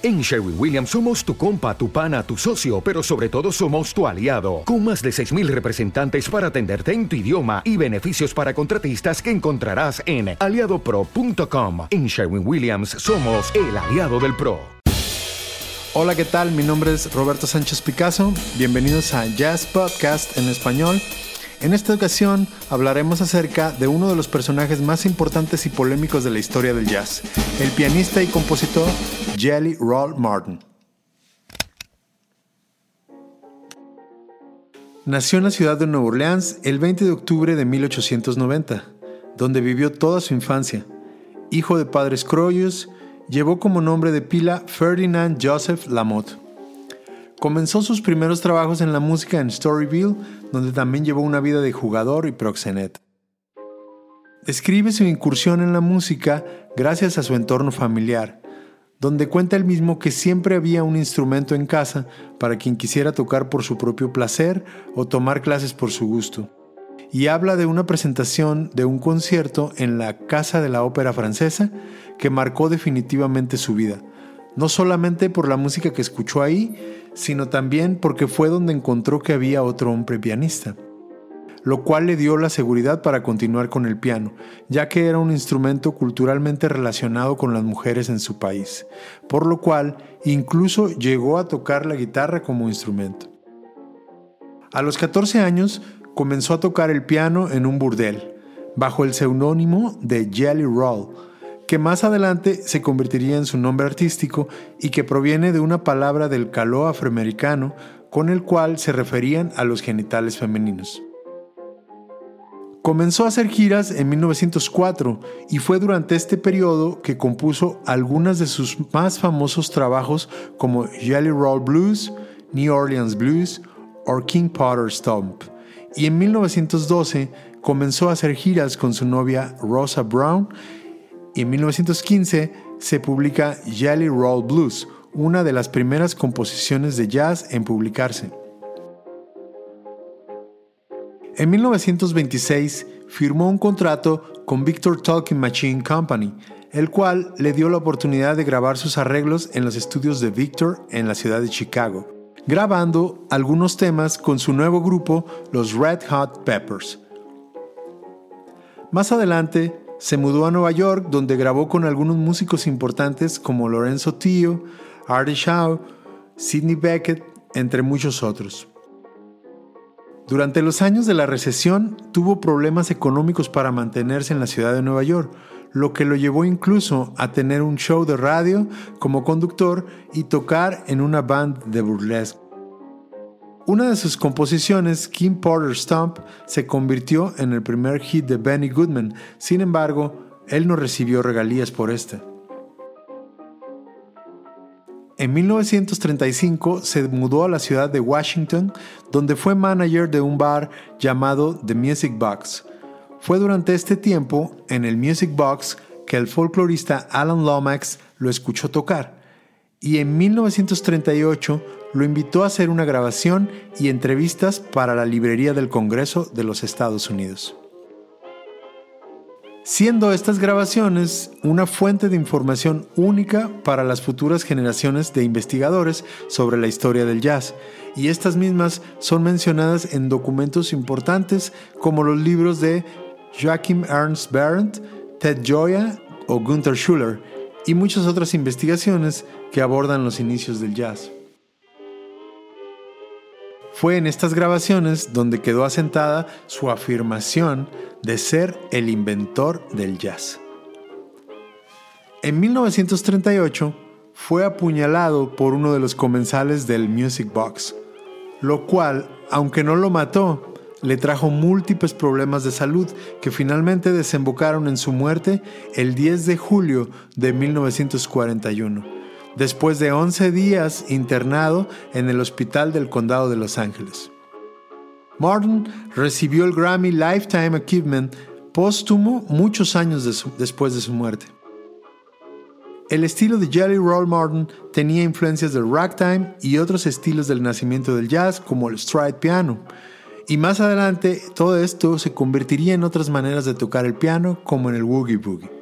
En Sherwin Williams somos tu compa, tu pana, tu socio, pero sobre todo somos tu aliado, con más de 6.000 representantes para atenderte en tu idioma y beneficios para contratistas que encontrarás en aliadopro.com. En Sherwin Williams somos el aliado del PRO. Hola, ¿qué tal? Mi nombre es Roberto Sánchez Picasso. Bienvenidos a Jazz Podcast en español. En esta ocasión hablaremos acerca de uno de los personajes más importantes y polémicos de la historia del jazz, el pianista y compositor Jelly Roll Martin. Nació en la ciudad de Nueva Orleans el 20 de octubre de 1890, donde vivió toda su infancia. Hijo de padres croyos, llevó como nombre de pila Ferdinand Joseph Lamotte. Comenzó sus primeros trabajos en la música en Storyville, donde también llevó una vida de jugador y proxenet. Describe su incursión en la música gracias a su entorno familiar, donde cuenta él mismo que siempre había un instrumento en casa para quien quisiera tocar por su propio placer o tomar clases por su gusto. Y habla de una presentación de un concierto en la Casa de la Ópera Francesa que marcó definitivamente su vida, no solamente por la música que escuchó ahí, sino también porque fue donde encontró que había otro hombre pianista, lo cual le dio la seguridad para continuar con el piano, ya que era un instrumento culturalmente relacionado con las mujeres en su país, por lo cual incluso llegó a tocar la guitarra como instrumento. A los 14 años comenzó a tocar el piano en un burdel, bajo el seudónimo de Jelly Roll, que más adelante se convertiría en su nombre artístico y que proviene de una palabra del caló afroamericano con el cual se referían a los genitales femeninos. Comenzó a hacer giras en 1904 y fue durante este periodo que compuso algunas de sus más famosos trabajos como Jelly Roll Blues, New Orleans Blues o King Potter Stomp. Y en 1912 comenzó a hacer giras con su novia Rosa Brown y en 1915 se publica Jelly Roll Blues, una de las primeras composiciones de jazz en publicarse. En 1926 firmó un contrato con Victor Talking Machine Company, el cual le dio la oportunidad de grabar sus arreglos en los estudios de Victor en la ciudad de Chicago, grabando algunos temas con su nuevo grupo, los Red Hot Peppers. Más adelante, se mudó a Nueva York donde grabó con algunos músicos importantes como Lorenzo Tio, Artie Shaw, Sidney Beckett, entre muchos otros. Durante los años de la recesión tuvo problemas económicos para mantenerse en la ciudad de Nueva York, lo que lo llevó incluso a tener un show de radio como conductor y tocar en una band de burlesque. Una de sus composiciones, Kim Porter Stomp, se convirtió en el primer hit de Benny Goodman, sin embargo, él no recibió regalías por esta. En 1935 se mudó a la ciudad de Washington, donde fue manager de un bar llamado The Music Box. Fue durante este tiempo, en el Music Box, que el folclorista Alan Lomax lo escuchó tocar, y en 1938 lo invitó a hacer una grabación y entrevistas para la Librería del Congreso de los Estados Unidos. Siendo estas grabaciones una fuente de información única para las futuras generaciones de investigadores sobre la historia del jazz, y estas mismas son mencionadas en documentos importantes como los libros de Joachim Ernst Berendt, Ted Joya o Gunther Schuller, y muchas otras investigaciones que abordan los inicios del jazz. Fue en estas grabaciones donde quedó asentada su afirmación de ser el inventor del jazz. En 1938 fue apuñalado por uno de los comensales del Music Box, lo cual, aunque no lo mató, le trajo múltiples problemas de salud que finalmente desembocaron en su muerte el 10 de julio de 1941 después de 11 días internado en el hospital del condado de Los Ángeles. Martin recibió el Grammy Lifetime Achievement póstumo muchos años después de su muerte. El estilo de Jelly Roll Martin tenía influencias del ragtime y otros estilos del nacimiento del jazz como el stride piano. Y más adelante todo esto se convertiría en otras maneras de tocar el piano como en el woogie boogie.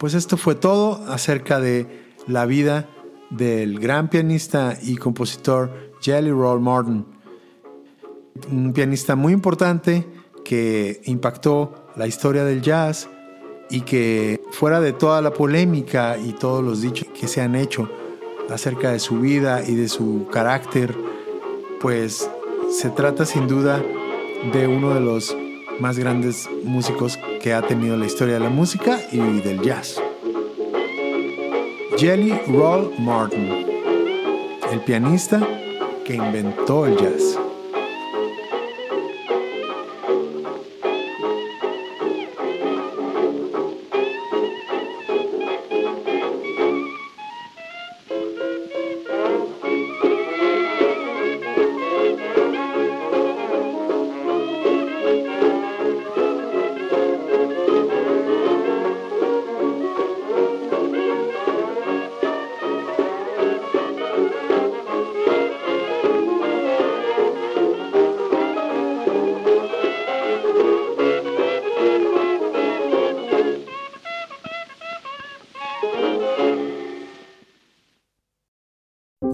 Pues esto fue todo acerca de la vida del gran pianista y compositor Jelly Roll Morton. Un pianista muy importante que impactó la historia del jazz y que fuera de toda la polémica y todos los dichos que se han hecho acerca de su vida y de su carácter, pues se trata sin duda de uno de los más grandes músicos que ha tenido la historia de la música y del jazz. Jelly Roll Martin, el pianista que inventó el jazz.